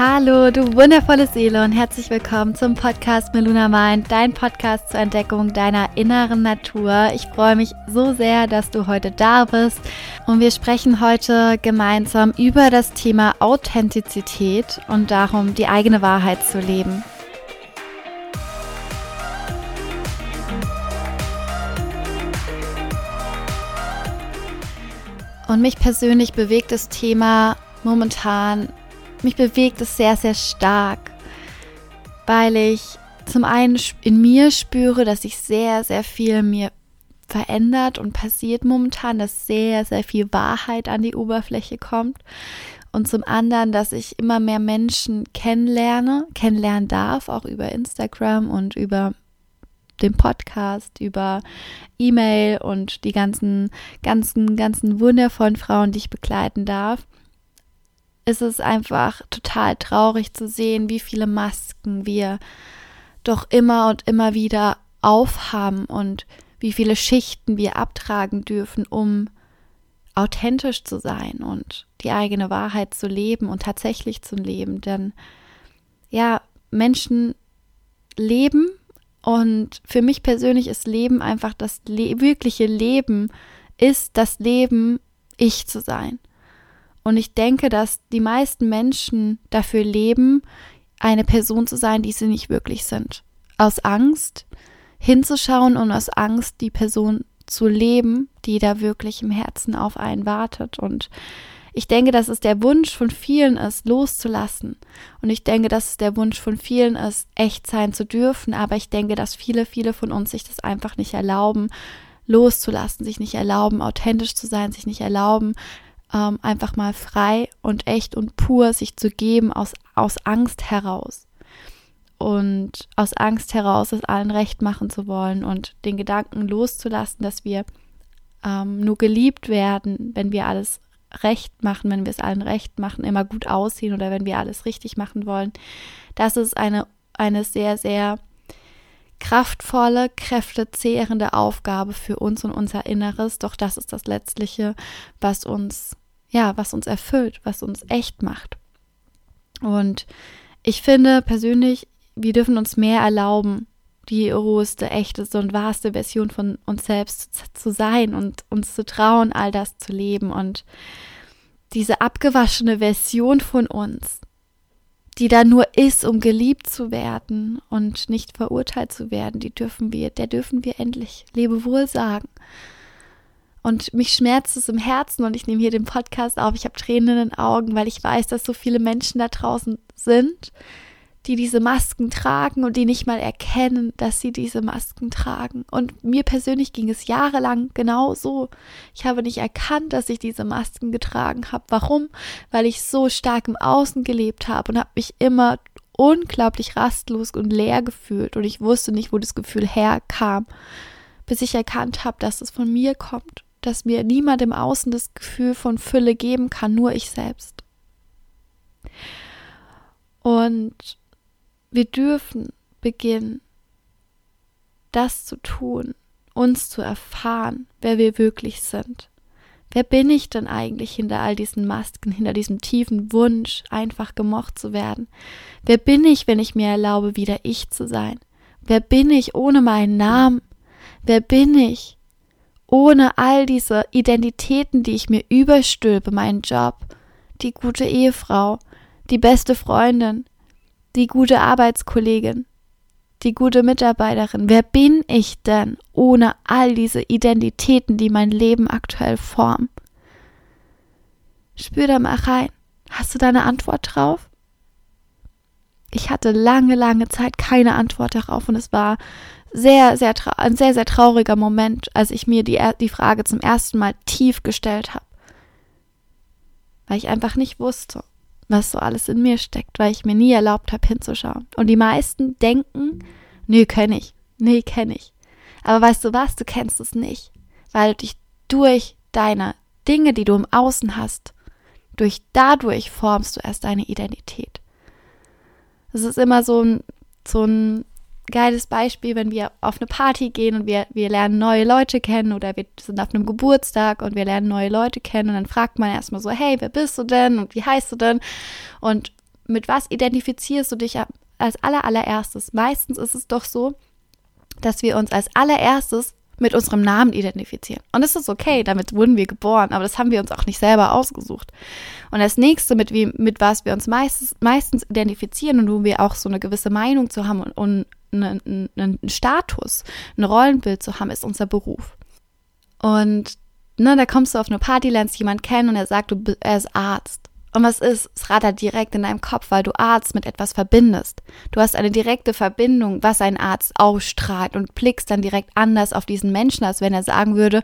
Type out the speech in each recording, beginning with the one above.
Hallo, du wundervolle Seele und herzlich willkommen zum Podcast Meluna Mind, dein Podcast zur Entdeckung deiner inneren Natur. Ich freue mich so sehr, dass du heute da bist und wir sprechen heute gemeinsam über das Thema Authentizität und darum, die eigene Wahrheit zu leben. Und mich persönlich bewegt das Thema momentan mich bewegt es sehr, sehr stark, weil ich zum einen in mir spüre, dass sich sehr, sehr viel mir verändert und passiert momentan, dass sehr, sehr viel Wahrheit an die Oberfläche kommt. Und zum anderen, dass ich immer mehr Menschen kennenlerne, kennenlernen darf, auch über Instagram und über den Podcast, über E-Mail und die ganzen, ganzen, ganzen wundervollen Frauen, die ich begleiten darf ist es einfach total traurig zu sehen, wie viele Masken wir doch immer und immer wieder aufhaben und wie viele Schichten wir abtragen dürfen, um authentisch zu sein und die eigene Wahrheit zu leben und tatsächlich zu leben. Denn ja, Menschen leben und für mich persönlich ist Leben einfach das le wirkliche Leben, ist das Leben, ich zu sein. Und ich denke, dass die meisten Menschen dafür leben, eine Person zu sein, die sie nicht wirklich sind. Aus Angst hinzuschauen und aus Angst die Person zu leben, die da wirklich im Herzen auf einen wartet. Und ich denke, dass es der Wunsch von vielen ist, loszulassen. Und ich denke, dass es der Wunsch von vielen ist, echt sein zu dürfen. Aber ich denke, dass viele, viele von uns sich das einfach nicht erlauben, loszulassen, sich nicht erlauben, authentisch zu sein, sich nicht erlauben, ähm, einfach mal frei und echt und pur sich zu geben aus, aus Angst heraus. Und aus Angst heraus, es allen recht machen zu wollen und den Gedanken loszulassen, dass wir ähm, nur geliebt werden, wenn wir alles recht machen, wenn wir es allen recht machen, immer gut aussehen oder wenn wir alles richtig machen wollen. Das ist eine, eine sehr, sehr kraftvolle, kräftezehrende Aufgabe für uns und unser Inneres. Doch das ist das Letztliche, was uns, ja, was uns erfüllt, was uns echt macht. Und ich finde persönlich, wir dürfen uns mehr erlauben, die roheste, echteste und wahrste Version von uns selbst zu sein und uns zu trauen, all das zu leben und diese abgewaschene Version von uns, die da nur ist, um geliebt zu werden und nicht verurteilt zu werden, die dürfen wir, der dürfen wir endlich Lebewohl sagen. Und mich schmerzt es im Herzen und ich nehme hier den Podcast auf. Ich habe Tränen in den Augen, weil ich weiß, dass so viele Menschen da draußen sind, die diese Masken tragen und die nicht mal erkennen, dass sie diese Masken tragen. Und mir persönlich ging es jahrelang genau so. Ich habe nicht erkannt, dass ich diese Masken getragen habe. Warum? Weil ich so stark im Außen gelebt habe und habe mich immer unglaublich rastlos und leer gefühlt und ich wusste nicht, wo das Gefühl herkam, bis ich erkannt habe, dass es von mir kommt, dass mir niemand im Außen das Gefühl von Fülle geben kann, nur ich selbst. Und wir dürfen beginnen, das zu tun, uns zu erfahren, wer wir wirklich sind. Wer bin ich denn eigentlich hinter all diesen Masken, hinter diesem tiefen Wunsch, einfach gemocht zu werden? Wer bin ich, wenn ich mir erlaube, wieder ich zu sein? Wer bin ich ohne meinen Namen? Wer bin ich ohne all diese Identitäten, die ich mir überstülpe, meinen Job, die gute Ehefrau, die beste Freundin, die gute Arbeitskollegin, die gute Mitarbeiterin. Wer bin ich denn ohne all diese Identitäten, die mein Leben aktuell formen? Spür da mal rein. Hast du da eine Antwort drauf? Ich hatte lange, lange Zeit keine Antwort darauf und es war sehr, sehr ein sehr, sehr trauriger Moment, als ich mir die, die Frage zum ersten Mal tief gestellt habe. Weil ich einfach nicht wusste was so alles in mir steckt, weil ich mir nie erlaubt habe hinzuschauen. Und die meisten denken, nö, kenne ich, nee, kenne ich. Aber weißt du was, du kennst es nicht, weil dich durch deine Dinge, die du im Außen hast, durch dadurch formst du erst deine Identität. Es ist immer so ein, so ein geiles Beispiel, wenn wir auf eine Party gehen und wir, wir lernen neue Leute kennen oder wir sind auf einem Geburtstag und wir lernen neue Leute kennen und dann fragt man erstmal so, hey, wer bist du denn und wie heißt du denn? Und mit was identifizierst du dich als allerallererstes? Meistens ist es doch so, dass wir uns als allererstes mit unserem Namen identifizieren. Und das ist okay, damit wurden wir geboren, aber das haben wir uns auch nicht selber ausgesucht. Und das nächste, mit, wie, mit was wir uns meistens, meistens identifizieren und wo wir auch so eine gewisse Meinung zu haben und, und einen, einen Status, ein Rollenbild zu haben, ist unser Beruf. Und ne, da kommst du auf eine Party, lernst jemanden kennen und er sagt, du, er ist Arzt. Und was ist? Es rattert direkt in deinem Kopf, weil du Arzt mit etwas verbindest. Du hast eine direkte Verbindung, was ein Arzt ausstrahlt und blickst dann direkt anders auf diesen Menschen, als wenn er sagen würde,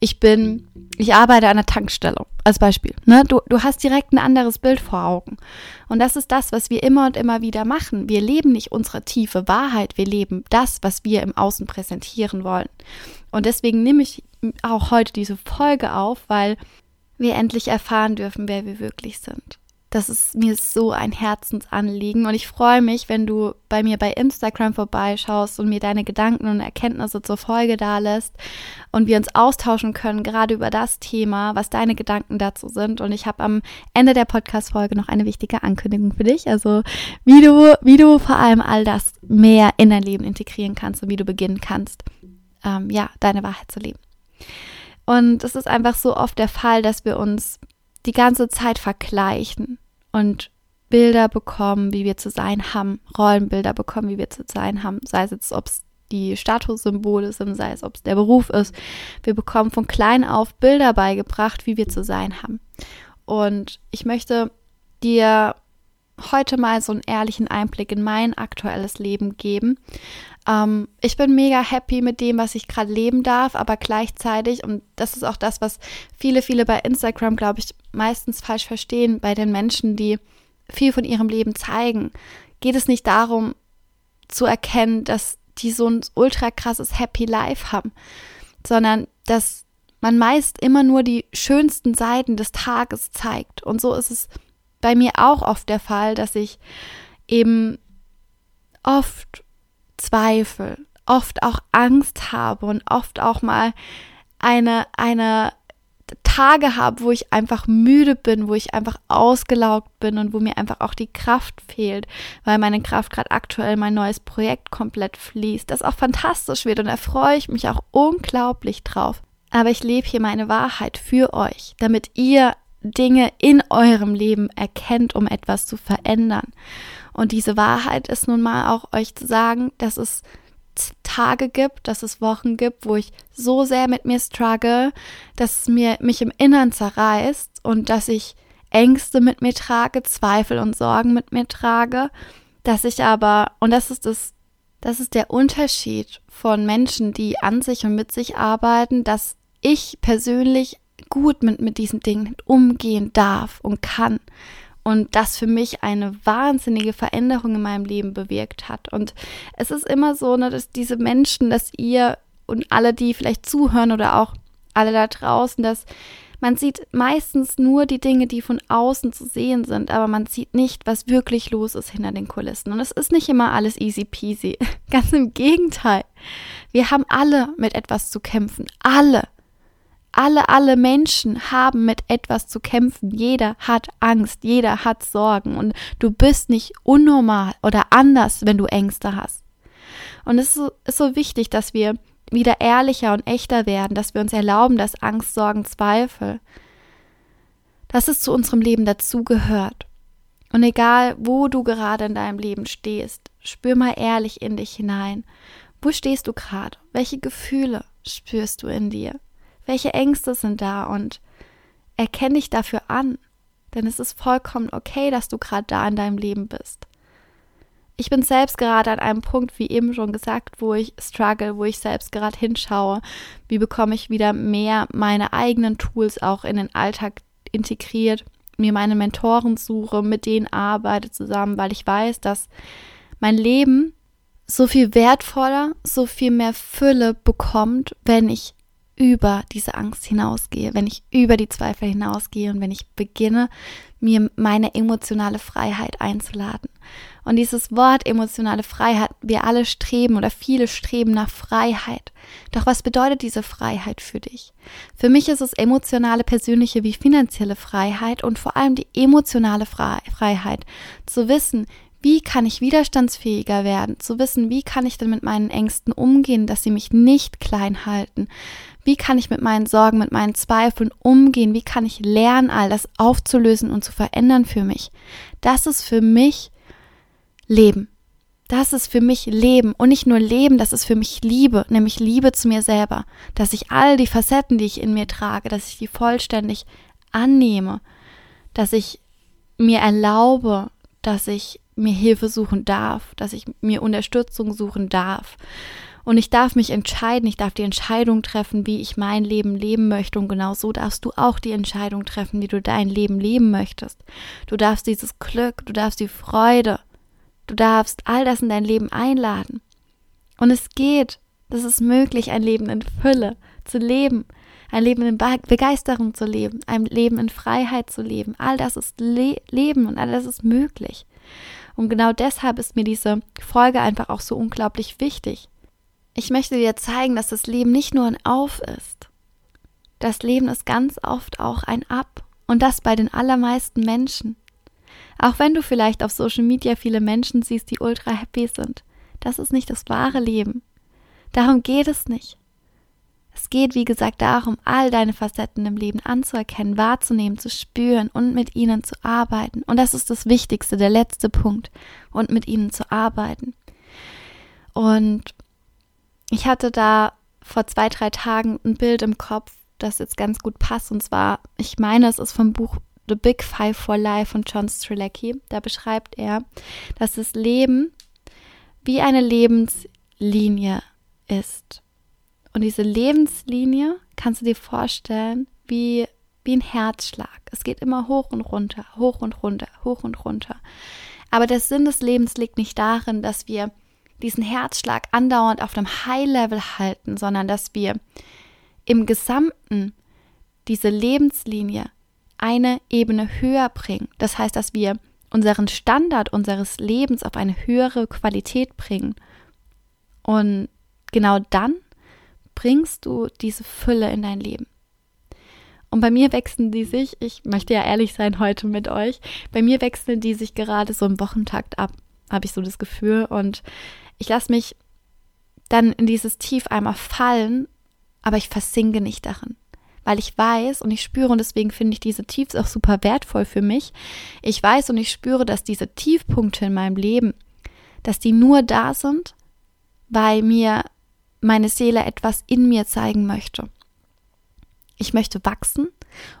ich bin, ich arbeite an der Tankstelle, als Beispiel. Ne? Du, du hast direkt ein anderes Bild vor Augen. Und das ist das, was wir immer und immer wieder machen. Wir leben nicht unsere tiefe Wahrheit, wir leben das, was wir im Außen präsentieren wollen. Und deswegen nehme ich auch heute diese Folge auf, weil wir endlich erfahren dürfen, wer wir wirklich sind. Das ist mir so ein Herzensanliegen und ich freue mich, wenn du bei mir bei Instagram vorbeischaust und mir deine Gedanken und Erkenntnisse zur Folge da lässt und wir uns austauschen können, gerade über das Thema, was deine Gedanken dazu sind. Und ich habe am Ende der Podcast-Folge noch eine wichtige Ankündigung für dich. Also, wie du, wie du vor allem all das mehr in dein Leben integrieren kannst und wie du beginnen kannst, ähm, ja, deine Wahrheit zu leben. Und es ist einfach so oft der Fall, dass wir uns die ganze Zeit vergleichen und Bilder bekommen, wie wir zu sein haben, Rollenbilder bekommen, wie wir zu sein haben, sei es jetzt, ob es die Statussymbole sind, sei es, ob es der Beruf ist. Wir bekommen von klein auf Bilder beigebracht, wie wir zu sein haben. Und ich möchte dir heute mal so einen ehrlichen Einblick in mein aktuelles Leben geben. Ähm, ich bin mega happy mit dem, was ich gerade leben darf, aber gleichzeitig, und das ist auch das, was viele, viele bei Instagram, glaube ich, meistens falsch verstehen, bei den Menschen, die viel von ihrem Leben zeigen, geht es nicht darum zu erkennen, dass die so ein ultra krasses Happy Life haben, sondern dass man meist immer nur die schönsten Seiten des Tages zeigt. Und so ist es bei mir auch oft der Fall, dass ich eben oft Zweifel, oft auch Angst habe und oft auch mal eine, eine Tage habe, wo ich einfach müde bin, wo ich einfach ausgelaugt bin und wo mir einfach auch die Kraft fehlt, weil meine Kraft gerade aktuell mein neues Projekt komplett fließt, das auch fantastisch wird und da freue ich mich auch unglaublich drauf. Aber ich lebe hier meine Wahrheit für euch, damit ihr Dinge in eurem Leben erkennt, um etwas zu verändern. Und diese Wahrheit ist nun mal auch euch zu sagen, dass es Tage gibt, dass es Wochen gibt, wo ich so sehr mit mir struggle, dass es mir mich im Innern zerreißt und dass ich Ängste mit mir trage, Zweifel und Sorgen mit mir trage, dass ich aber und das ist das das ist der Unterschied von Menschen, die an sich und mit sich arbeiten, dass ich persönlich gut mit, mit diesen Dingen umgehen darf und kann und das für mich eine wahnsinnige Veränderung in meinem Leben bewirkt hat. Und es ist immer so, ne, dass diese Menschen, dass ihr und alle, die vielleicht zuhören oder auch alle da draußen, dass man sieht meistens nur die Dinge, die von außen zu sehen sind, aber man sieht nicht, was wirklich los ist hinter den Kulissen. Und es ist nicht immer alles easy peasy. Ganz im Gegenteil. Wir haben alle mit etwas zu kämpfen. Alle alle, alle Menschen haben mit etwas zu kämpfen. Jeder hat Angst, jeder hat Sorgen und du bist nicht unnormal oder anders, wenn du Ängste hast. Und es ist so, wichtig, dass wir wieder ehrlicher und echter werden, dass wir uns erlauben, dass Angst, Sorgen, Zweifel, dass es zu unserem Leben dazugehört. Und egal, wo du gerade in deinem Leben stehst, spür mal ehrlich in dich hinein. Wo stehst du gerade? Welche Gefühle spürst du in dir? Welche Ängste sind da? Und erkenne dich dafür an, denn es ist vollkommen okay, dass du gerade da in deinem Leben bist. Ich bin selbst gerade an einem Punkt, wie eben schon gesagt, wo ich struggle, wo ich selbst gerade hinschaue, wie bekomme ich wieder mehr meine eigenen Tools auch in den Alltag integriert, mir meine Mentoren suche, mit denen arbeite zusammen, weil ich weiß, dass mein Leben so viel wertvoller, so viel mehr Fülle bekommt, wenn ich über diese Angst hinausgehe, wenn ich über die Zweifel hinausgehe und wenn ich beginne, mir meine emotionale Freiheit einzuladen. Und dieses Wort emotionale Freiheit, wir alle streben oder viele streben nach Freiheit. Doch was bedeutet diese Freiheit für dich? Für mich ist es emotionale, persönliche wie finanzielle Freiheit und vor allem die emotionale Freiheit. Zu wissen, wie kann ich widerstandsfähiger werden? Zu wissen, wie kann ich denn mit meinen Ängsten umgehen, dass sie mich nicht klein halten? Wie kann ich mit meinen Sorgen, mit meinen Zweifeln umgehen? Wie kann ich lernen, all das aufzulösen und zu verändern für mich? Das ist für mich Leben. Das ist für mich Leben und nicht nur Leben, das ist für mich Liebe, nämlich Liebe zu mir selber, dass ich all die Facetten, die ich in mir trage, dass ich die vollständig annehme, dass ich mir erlaube, dass ich mir Hilfe suchen darf, dass ich mir Unterstützung suchen darf. Und ich darf mich entscheiden, ich darf die Entscheidung treffen, wie ich mein Leben leben möchte. Und genau so darfst du auch die Entscheidung treffen, wie du dein Leben leben möchtest. Du darfst dieses Glück, du darfst die Freude, du darfst all das in dein Leben einladen. Und es geht, das ist möglich, ein Leben in Fülle zu leben, ein Leben in Begeisterung zu leben, ein Leben in Freiheit zu leben. All das ist Le Leben und all das ist möglich. Und genau deshalb ist mir diese Folge einfach auch so unglaublich wichtig. Ich möchte dir zeigen, dass das Leben nicht nur ein Auf ist. Das Leben ist ganz oft auch ein Ab. Und das bei den allermeisten Menschen. Auch wenn du vielleicht auf Social Media viele Menschen siehst, die ultra happy sind. Das ist nicht das wahre Leben. Darum geht es nicht. Es geht, wie gesagt, darum, all deine Facetten im Leben anzuerkennen, wahrzunehmen, zu spüren und mit ihnen zu arbeiten. Und das ist das Wichtigste, der letzte Punkt. Und mit ihnen zu arbeiten. Und ich hatte da vor zwei, drei Tagen ein Bild im Kopf, das jetzt ganz gut passt. Und zwar, ich meine, es ist vom Buch The Big Five for Life von John Strelacki. Da beschreibt er, dass das Leben wie eine Lebenslinie ist. Und diese Lebenslinie kannst du dir vorstellen wie, wie ein Herzschlag. Es geht immer hoch und runter, hoch und runter, hoch und runter. Aber der Sinn des Lebens liegt nicht darin, dass wir diesen Herzschlag andauernd auf einem High-Level halten, sondern dass wir im Gesamten diese Lebenslinie eine Ebene höher bringen. Das heißt, dass wir unseren Standard unseres Lebens auf eine höhere Qualität bringen. Und genau dann bringst du diese Fülle in dein Leben. Und bei mir wechseln die sich, ich möchte ja ehrlich sein heute mit euch, bei mir wechseln die sich gerade so im Wochentakt ab, habe ich so das Gefühl. Und ich lasse mich dann in dieses Tief einmal fallen, aber ich versinke nicht darin. Weil ich weiß und ich spüre, und deswegen finde ich diese Tiefs auch super wertvoll für mich. Ich weiß und ich spüre, dass diese Tiefpunkte in meinem Leben, dass die nur da sind, weil mir meine Seele etwas in mir zeigen möchte. Ich möchte wachsen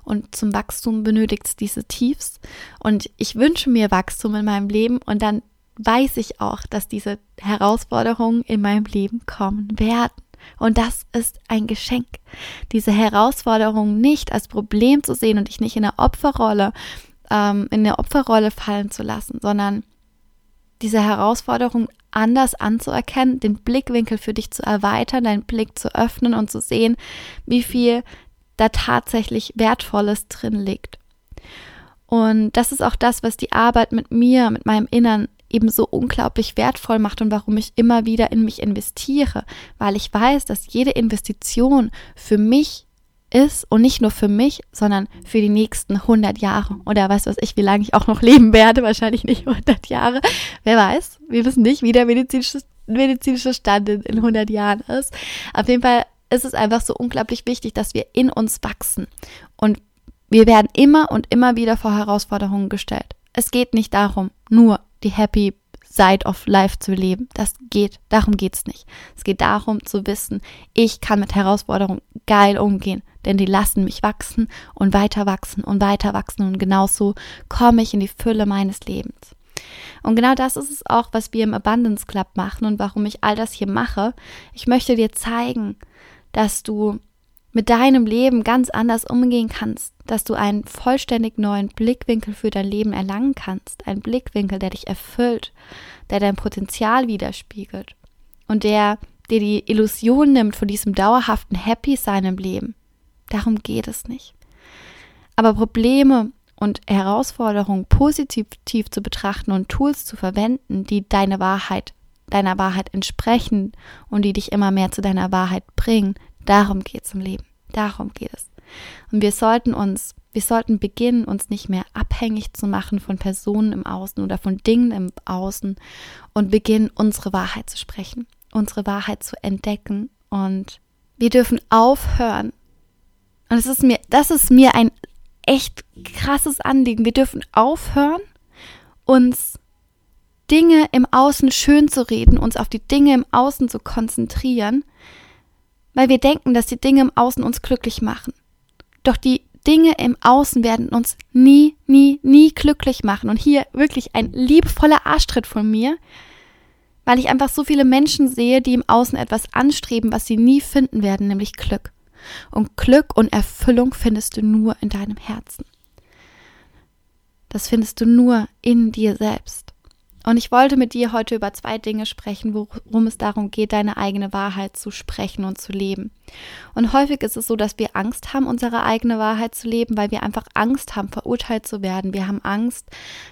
und zum Wachstum benötigt es diese Tiefs und ich wünsche mir Wachstum in meinem Leben und dann weiß ich auch, dass diese Herausforderungen in meinem Leben kommen werden. Und das ist ein Geschenk. Diese Herausforderungen nicht als Problem zu sehen und dich nicht in der Opferrolle, ähm, in der Opferrolle fallen zu lassen, sondern diese Herausforderung anders anzuerkennen, den Blickwinkel für dich zu erweitern, deinen Blick zu öffnen und zu sehen, wie viel da tatsächlich Wertvolles drin liegt. Und das ist auch das, was die Arbeit mit mir, mit meinem Innern eben so unglaublich wertvoll macht und warum ich immer wieder in mich investiere, weil ich weiß, dass jede Investition für mich ist und nicht nur für mich, sondern für die nächsten 100 Jahre. Oder weiß was ich, wie lange ich auch noch leben werde, wahrscheinlich nicht 100 Jahre, wer weiß, wir wissen nicht, wie der medizinische, medizinische Stand in, in 100 Jahren ist. Auf jeden Fall ist es einfach so unglaublich wichtig, dass wir in uns wachsen. Und wir werden immer und immer wieder vor Herausforderungen gestellt. Es geht nicht darum, nur die Happy Side of Life zu leben. Das geht, darum geht es nicht. Es geht darum zu wissen, ich kann mit Herausforderungen geil umgehen, denn die lassen mich wachsen und weiter wachsen und weiter wachsen und genauso komme ich in die Fülle meines Lebens. Und genau das ist es auch, was wir im Abundance Club machen und warum ich all das hier mache. Ich möchte dir zeigen, dass du mit deinem Leben ganz anders umgehen kannst, dass du einen vollständig neuen Blickwinkel für dein Leben erlangen kannst, ein Blickwinkel, der dich erfüllt, der dein Potenzial widerspiegelt und der dir die Illusion nimmt von diesem dauerhaften Happy sein im Leben. Darum geht es nicht. Aber Probleme und Herausforderungen positiv zu betrachten und Tools zu verwenden, die deine Wahrheit, deiner Wahrheit entsprechen und die dich immer mehr zu deiner Wahrheit bringen. Darum geht es im Leben. Darum geht es. Und wir sollten uns, wir sollten beginnen, uns nicht mehr abhängig zu machen von Personen im Außen oder von Dingen im Außen und beginnen, unsere Wahrheit zu sprechen, unsere Wahrheit zu entdecken. Und wir dürfen aufhören. Und das ist mir, das ist mir ein echt krasses Anliegen. Wir dürfen aufhören, uns Dinge im Außen schön zu reden, uns auf die Dinge im Außen zu konzentrieren, weil wir denken, dass die Dinge im Außen uns glücklich machen. Doch die Dinge im Außen werden uns nie, nie, nie glücklich machen. Und hier wirklich ein liebevoller Arschtritt von mir, weil ich einfach so viele Menschen sehe, die im Außen etwas anstreben, was sie nie finden werden, nämlich Glück. Und Glück und Erfüllung findest du nur in deinem Herzen. Das findest du nur in dir selbst. Und ich wollte mit dir heute über zwei Dinge sprechen, worum es darum geht, deine eigene Wahrheit zu sprechen und zu leben. Und häufig ist es so, dass wir Angst haben, unsere eigene Wahrheit zu leben, weil wir einfach Angst haben, verurteilt zu werden. Wir haben Angst,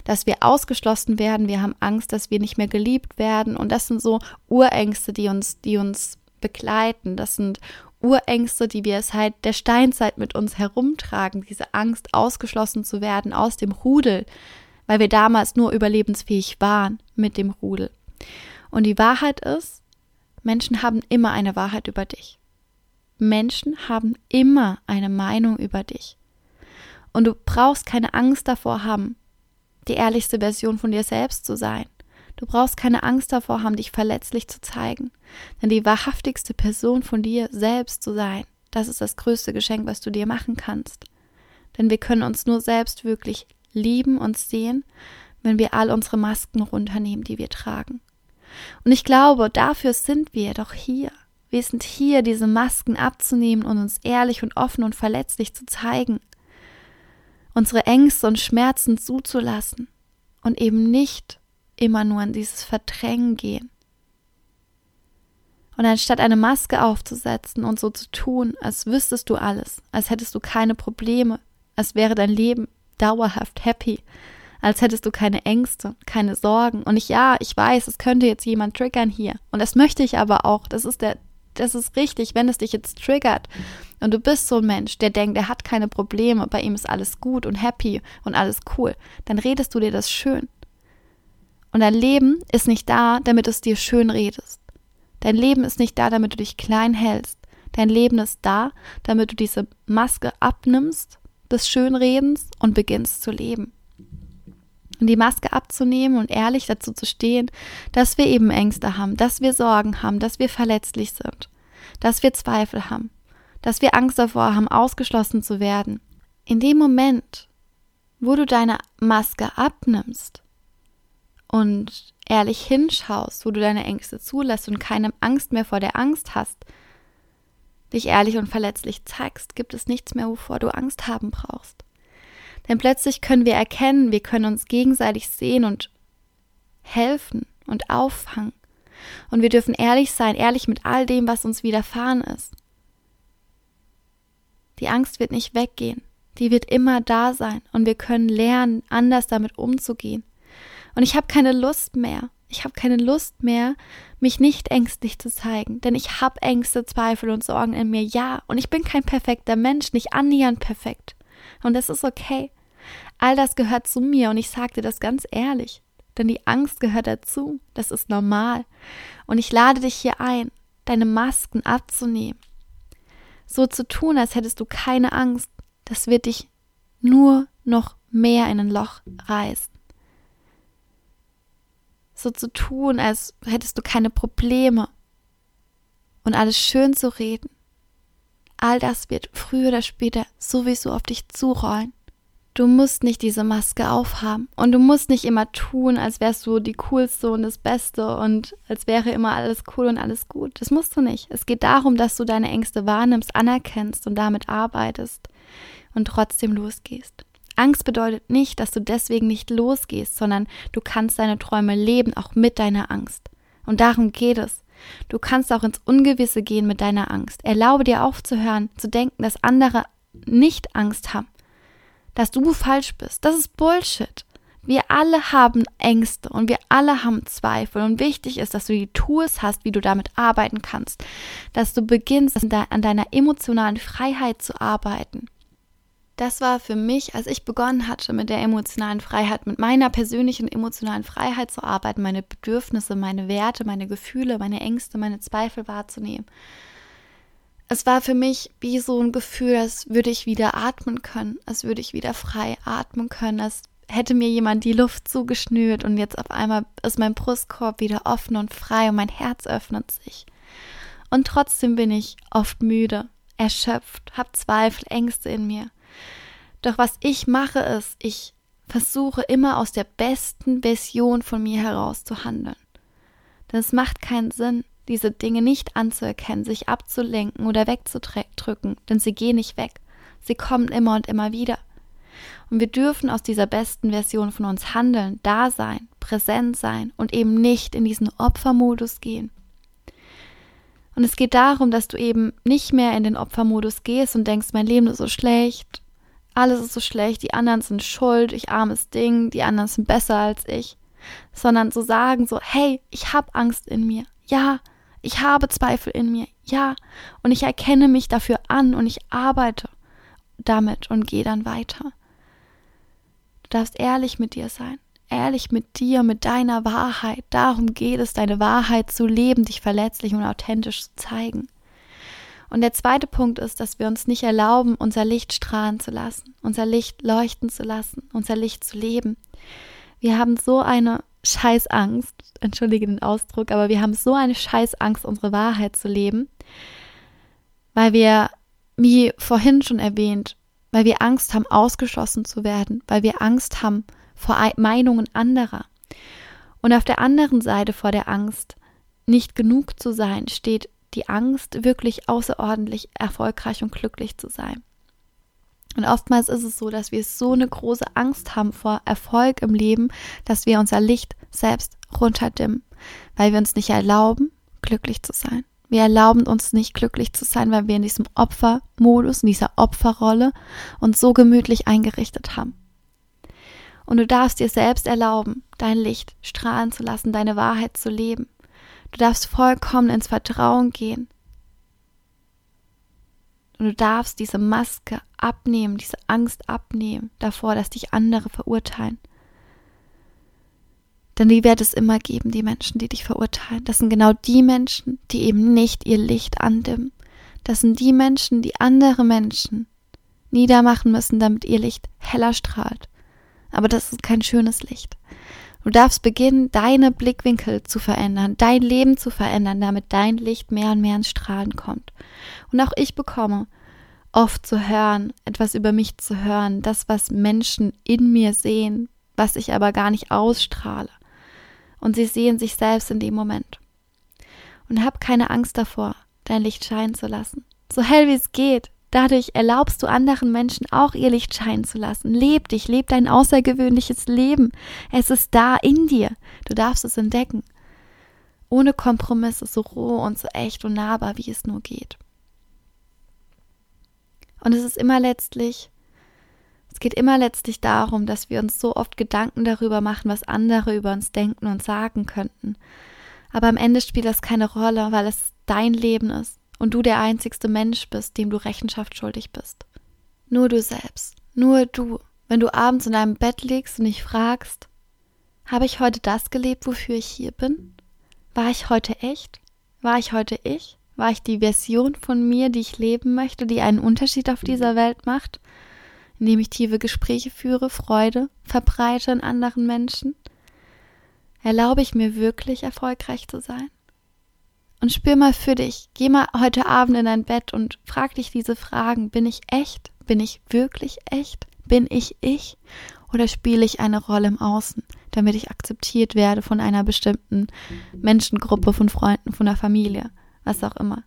dass wir ausgeschlossen werden. Wir haben Angst, dass wir nicht mehr geliebt werden. Und das sind so Urängste, die uns, die uns begleiten. Das sind Urängste, die wir seit der Steinzeit mit uns herumtragen, diese Angst, ausgeschlossen zu werden aus dem Rudel, weil wir damals nur überlebensfähig waren mit dem Rudel. Und die Wahrheit ist, Menschen haben immer eine Wahrheit über dich. Menschen haben immer eine Meinung über dich. Und du brauchst keine Angst davor haben, die ehrlichste Version von dir selbst zu sein. Du brauchst keine Angst davor haben, dich verletzlich zu zeigen. Denn die wahrhaftigste Person von dir selbst zu sein, das ist das größte Geschenk, was du dir machen kannst. Denn wir können uns nur selbst wirklich lieben und sehen, wenn wir all unsere Masken runternehmen, die wir tragen. Und ich glaube, dafür sind wir doch hier. Wir sind hier, diese Masken abzunehmen und uns ehrlich und offen und verletzlich zu zeigen. Unsere Ängste und Schmerzen zuzulassen und eben nicht immer nur in dieses Verdrängen gehen. Und anstatt eine Maske aufzusetzen und so zu tun, als wüsstest du alles, als hättest du keine Probleme, als wäre dein Leben dauerhaft happy, als hättest du keine Ängste, keine Sorgen. Und ich, ja, ich weiß, es könnte jetzt jemand triggern hier. Und das möchte ich aber auch. Das ist der, das ist richtig, wenn es dich jetzt triggert. Und du bist so ein Mensch, der denkt, er hat keine Probleme, bei ihm ist alles gut und happy und alles cool. Dann redest du dir das schön. Und dein Leben ist nicht da, damit du es dir schön redest. Dein Leben ist nicht da, damit du dich klein hältst. Dein Leben ist da, damit du diese Maske abnimmst des Schönredens und beginnst zu leben. Und die Maske abzunehmen und ehrlich dazu zu stehen, dass wir eben Ängste haben, dass wir Sorgen haben, dass wir verletzlich sind, dass wir Zweifel haben, dass wir Angst davor haben, ausgeschlossen zu werden. In dem Moment, wo du deine Maske abnimmst und ehrlich hinschaust, wo du deine Ängste zulässt und keine Angst mehr vor der Angst hast, dich ehrlich und verletzlich zeigst, gibt es nichts mehr, wovor du Angst haben brauchst. Denn plötzlich können wir erkennen, wir können uns gegenseitig sehen und helfen und auffangen. Und wir dürfen ehrlich sein, ehrlich mit all dem, was uns widerfahren ist. Die Angst wird nicht weggehen, die wird immer da sein und wir können lernen, anders damit umzugehen. Und ich habe keine Lust mehr. Ich habe keine Lust mehr, mich nicht ängstlich zu zeigen, denn ich habe Ängste, Zweifel und Sorgen in mir, ja, und ich bin kein perfekter Mensch, nicht annähernd perfekt. Und das ist okay. All das gehört zu mir und ich sage dir das ganz ehrlich, denn die Angst gehört dazu, das ist normal. Und ich lade dich hier ein, deine Masken abzunehmen. So zu tun, als hättest du keine Angst, das wird dich nur noch mehr in ein Loch reißen so zu tun, als hättest du keine Probleme und alles schön zu reden. All das wird früher oder später sowieso auf dich zurollen. Du musst nicht diese Maske aufhaben und du musst nicht immer tun, als wärst du die coolste und das Beste und als wäre immer alles cool und alles gut. Das musst du nicht. Es geht darum, dass du deine Ängste wahrnimmst, anerkennst und damit arbeitest und trotzdem losgehst. Angst bedeutet nicht, dass du deswegen nicht losgehst, sondern du kannst deine Träume leben, auch mit deiner Angst. Und darum geht es. Du kannst auch ins Ungewisse gehen mit deiner Angst. Erlaube dir aufzuhören, zu denken, dass andere nicht Angst haben. dass du falsch bist. Das ist Bullshit. Wir alle haben Ängste und wir alle haben Zweifel und wichtig ist, dass du die Tools hast, wie du damit arbeiten kannst, dass du beginnst, an deiner emotionalen Freiheit zu arbeiten. Das war für mich, als ich begonnen hatte mit der emotionalen Freiheit, mit meiner persönlichen emotionalen Freiheit zu arbeiten, meine Bedürfnisse, meine Werte, meine Gefühle, meine Ängste, meine Zweifel wahrzunehmen. Es war für mich wie so ein Gefühl, als würde ich wieder atmen können, als würde ich wieder frei atmen können, als hätte mir jemand die Luft zugeschnürt und jetzt auf einmal ist mein Brustkorb wieder offen und frei und mein Herz öffnet sich. Und trotzdem bin ich oft müde, erschöpft, habe Zweifel, Ängste in mir. Doch was ich mache ist, ich versuche immer aus der besten Version von mir heraus zu handeln. Denn es macht keinen Sinn, diese Dinge nicht anzuerkennen, sich abzulenken oder wegzudrücken, denn sie gehen nicht weg. Sie kommen immer und immer wieder. Und wir dürfen aus dieser besten Version von uns handeln, da sein, präsent sein und eben nicht in diesen Opfermodus gehen. Und es geht darum, dass du eben nicht mehr in den Opfermodus gehst und denkst, mein Leben ist so schlecht, alles ist so schlecht, die anderen sind schuld, ich armes Ding, die anderen sind besser als ich, sondern zu sagen so, hey, ich habe Angst in mir, ja, ich habe Zweifel in mir, ja, und ich erkenne mich dafür an und ich arbeite damit und gehe dann weiter. Du darfst ehrlich mit dir sein. Ehrlich mit dir, mit deiner Wahrheit. Darum geht es, deine Wahrheit zu leben, dich verletzlich und authentisch zu zeigen. Und der zweite Punkt ist, dass wir uns nicht erlauben, unser Licht strahlen zu lassen, unser Licht leuchten zu lassen, unser Licht zu leben. Wir haben so eine Scheißangst, entschuldige den Ausdruck, aber wir haben so eine Scheißangst, unsere Wahrheit zu leben, weil wir, wie vorhin schon erwähnt, weil wir Angst haben, ausgeschlossen zu werden, weil wir Angst haben vor Meinungen anderer. Und auf der anderen Seite vor der Angst, nicht genug zu sein, steht die Angst, wirklich außerordentlich erfolgreich und glücklich zu sein. Und oftmals ist es so, dass wir so eine große Angst haben vor Erfolg im Leben, dass wir unser Licht selbst runterdimmen, weil wir uns nicht erlauben, glücklich zu sein. Wir erlauben uns nicht glücklich zu sein, weil wir in diesem Opfermodus, in dieser Opferrolle uns so gemütlich eingerichtet haben. Und du darfst dir selbst erlauben, dein Licht strahlen zu lassen, deine Wahrheit zu leben. Du darfst vollkommen ins Vertrauen gehen. Und du darfst diese Maske abnehmen, diese Angst abnehmen davor, dass dich andere verurteilen. Denn die wird es immer geben, die Menschen, die dich verurteilen. Das sind genau die Menschen, die eben nicht ihr Licht andimmen. Das sind die Menschen, die andere Menschen niedermachen müssen, damit ihr Licht heller strahlt. Aber das ist kein schönes Licht. Du darfst beginnen, deine Blickwinkel zu verändern, dein Leben zu verändern, damit dein Licht mehr und mehr ins Strahlen kommt. Und auch ich bekomme oft zu hören, etwas über mich zu hören, das, was Menschen in mir sehen, was ich aber gar nicht ausstrahle und sie sehen sich selbst in dem Moment. Und hab keine Angst davor, dein Licht scheinen zu lassen. So hell wie es geht. Dadurch erlaubst du anderen Menschen auch ihr Licht scheinen zu lassen. Leb dich, leb dein außergewöhnliches Leben. Es ist da in dir. Du darfst es entdecken. Ohne Kompromisse, so roh und so echt und nahbar, wie es nur geht. Und es ist immer letztlich es geht immer letztlich darum, dass wir uns so oft Gedanken darüber machen, was andere über uns denken und sagen könnten. Aber am Ende spielt das keine Rolle, weil es dein Leben ist und du der einzigste Mensch bist, dem du Rechenschaft schuldig bist. Nur du selbst, nur du. Wenn du abends in deinem Bett liegst und dich fragst, habe ich heute das gelebt, wofür ich hier bin? War ich heute echt? War ich heute ich? War ich die Version von mir, die ich leben möchte, die einen Unterschied auf dieser Welt macht? indem ich tiefe Gespräche führe, Freude verbreite in anderen Menschen? Erlaube ich mir wirklich erfolgreich zu sein? Und spür mal für dich, geh mal heute Abend in dein Bett und frag dich diese Fragen. Bin ich echt? Bin ich wirklich echt? Bin ich ich? Oder spiele ich eine Rolle im Außen, damit ich akzeptiert werde von einer bestimmten Menschengruppe, von Freunden, von der Familie, was auch immer?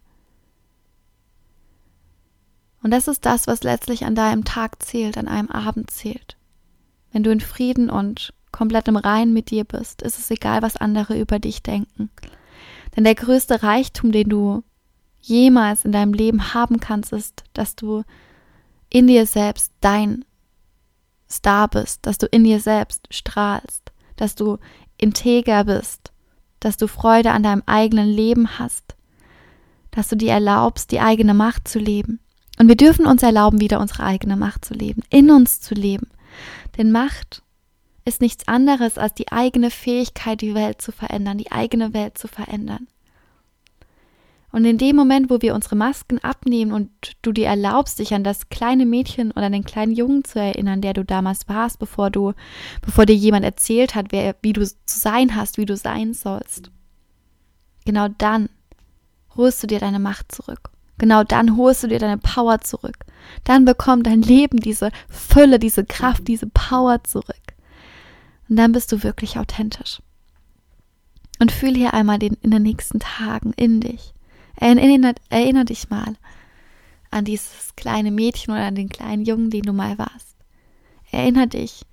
Und das ist das, was letztlich an deinem Tag zählt, an einem Abend zählt. Wenn du in Frieden und komplett im Rein mit dir bist, ist es egal, was andere über dich denken. Denn der größte Reichtum, den du jemals in deinem Leben haben kannst, ist, dass du in dir selbst dein Star bist, dass du in dir selbst strahlst, dass du integer bist, dass du Freude an deinem eigenen Leben hast, dass du dir erlaubst, die eigene Macht zu leben. Und wir dürfen uns erlauben, wieder unsere eigene Macht zu leben, in uns zu leben. Denn Macht ist nichts anderes als die eigene Fähigkeit, die Welt zu verändern, die eigene Welt zu verändern. Und in dem Moment, wo wir unsere Masken abnehmen und du dir erlaubst, dich an das kleine Mädchen oder den kleinen Jungen zu erinnern, der du damals warst, bevor du, bevor dir jemand erzählt hat, wer, wie du zu sein hast, wie du sein sollst. Genau dann holst du dir deine Macht zurück. Genau dann holst du dir deine Power zurück. Dann bekommt dein Leben diese Fülle, diese Kraft, diese Power zurück. Und dann bist du wirklich authentisch. Und fühl hier einmal den, in den nächsten Tagen in dich. Erinner, erinner dich mal an dieses kleine Mädchen oder an den kleinen Jungen, den du mal warst. Erinner dich,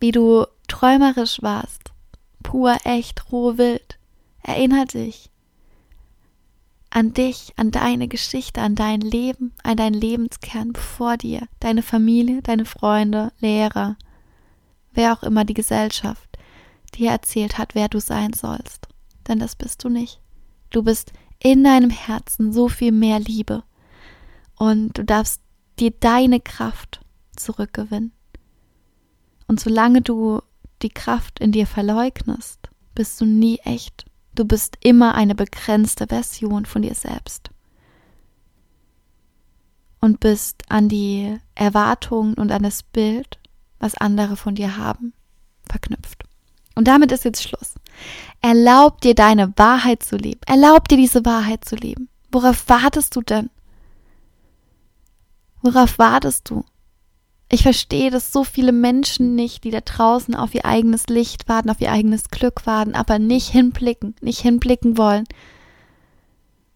wie du träumerisch warst, pur, echt, roh, wild. Erinner dich an dich, an deine Geschichte, an dein Leben, an deinen Lebenskern bevor dir, deine Familie, deine Freunde, Lehrer, wer auch immer die Gesellschaft dir erzählt hat, wer du sein sollst. Denn das bist du nicht. Du bist in deinem Herzen so viel mehr Liebe. Und du darfst dir deine Kraft zurückgewinnen. Und solange du die Kraft in dir verleugnest, bist du nie echt. Du bist immer eine begrenzte Version von dir selbst. Und bist an die Erwartungen und an das Bild was andere von dir haben, verknüpft. Und damit ist jetzt Schluss. Erlaub dir deine Wahrheit zu leben. Erlaub dir diese Wahrheit zu leben. Worauf wartest du denn? Worauf wartest du? Ich verstehe, dass so viele Menschen nicht, die da draußen auf ihr eigenes Licht warten, auf ihr eigenes Glück warten, aber nicht hinblicken, nicht hinblicken wollen.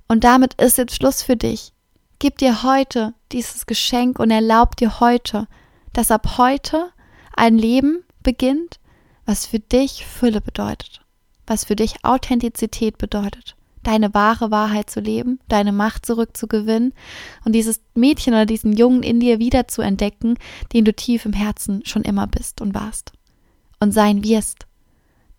Und damit ist jetzt Schluss für dich. Gib dir heute dieses Geschenk und erlaub dir heute, dass ab heute ein Leben beginnt, was für dich Fülle bedeutet, was für dich Authentizität bedeutet, deine wahre Wahrheit zu leben, deine Macht zurückzugewinnen und dieses Mädchen oder diesen Jungen in dir wieder zu entdecken, den du tief im Herzen schon immer bist und warst und sein wirst.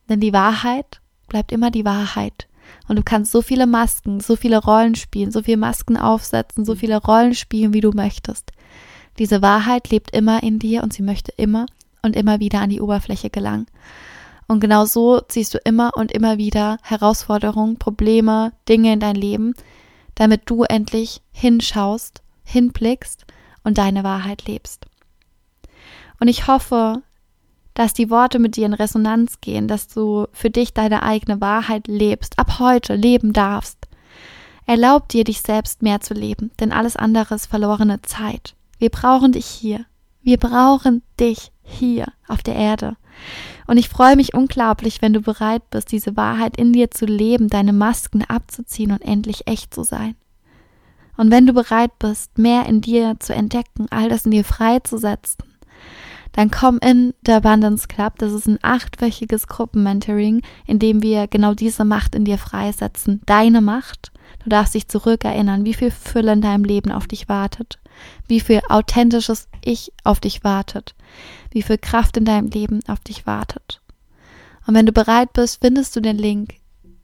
Denn die Wahrheit bleibt immer die Wahrheit. Und du kannst so viele Masken, so viele Rollen spielen, so viele Masken aufsetzen, so viele Rollen spielen, wie du möchtest. Diese Wahrheit lebt immer in dir und sie möchte immer und immer wieder an die Oberfläche gelangen. Und genau so ziehst du immer und immer wieder Herausforderungen, Probleme, Dinge in dein Leben, damit du endlich hinschaust, hinblickst und deine Wahrheit lebst. Und ich hoffe, dass die Worte mit dir in Resonanz gehen, dass du für dich deine eigene Wahrheit lebst, ab heute leben darfst. Erlaub dir, dich selbst mehr zu leben, denn alles andere ist verlorene Zeit. Wir brauchen dich hier. Wir brauchen dich hier auf der Erde. Und ich freue mich unglaublich, wenn du bereit bist, diese Wahrheit in dir zu leben, deine Masken abzuziehen und endlich echt zu sein. Und wenn du bereit bist, mehr in dir zu entdecken, all das in dir freizusetzen, dann komm in der Abundance Club. Das ist ein achtwöchiges Gruppenmentoring, in dem wir genau diese Macht in dir freisetzen. Deine Macht. Du darfst dich zurückerinnern, wie viel Fülle in deinem Leben auf dich wartet wie viel authentisches Ich auf dich wartet, wie viel Kraft in deinem Leben auf dich wartet. Und wenn du bereit bist, findest du den Link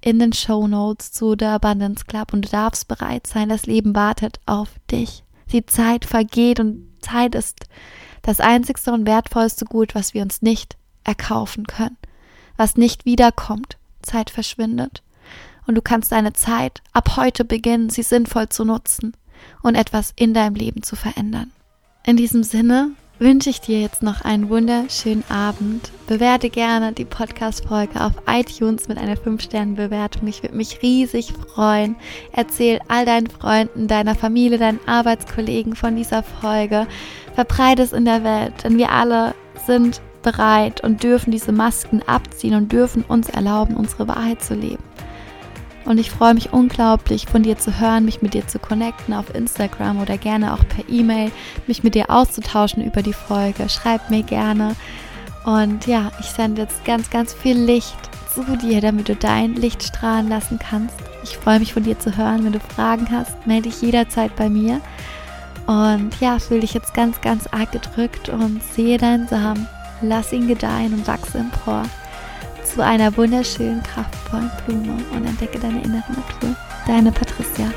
in den Show Notes zu der Abundance Club und du darfst bereit sein, das Leben wartet auf dich. Die Zeit vergeht und Zeit ist das einzigste und wertvollste Gut, was wir uns nicht erkaufen können, was nicht wiederkommt. Zeit verschwindet. Und du kannst deine Zeit ab heute beginnen, sie sinnvoll zu nutzen und etwas in deinem Leben zu verändern. In diesem Sinne wünsche ich dir jetzt noch einen wunderschönen Abend. Bewerte gerne die Podcast-Folge auf iTunes mit einer 5-Sterne-Bewertung. Ich würde mich riesig freuen. Erzähl all deinen Freunden, deiner Familie, deinen Arbeitskollegen von dieser Folge. Verbreite es in der Welt, denn wir alle sind bereit und dürfen diese Masken abziehen und dürfen uns erlauben, unsere Wahrheit zu leben. Und ich freue mich unglaublich, von dir zu hören, mich mit dir zu connecten auf Instagram oder gerne auch per E-Mail, mich mit dir auszutauschen über die Folge. Schreib mir gerne. Und ja, ich sende jetzt ganz, ganz viel Licht zu dir, damit du dein Licht strahlen lassen kannst. Ich freue mich von dir zu hören. Wenn du Fragen hast, melde dich jederzeit bei mir. Und ja, fühle dich jetzt ganz, ganz arg gedrückt und sehe deinen Samen. Lass ihn gedeihen und wachse empor zu einer wunderschönen, kraftvollen Blume und entdecke deine innere Natur. Deine Patricia.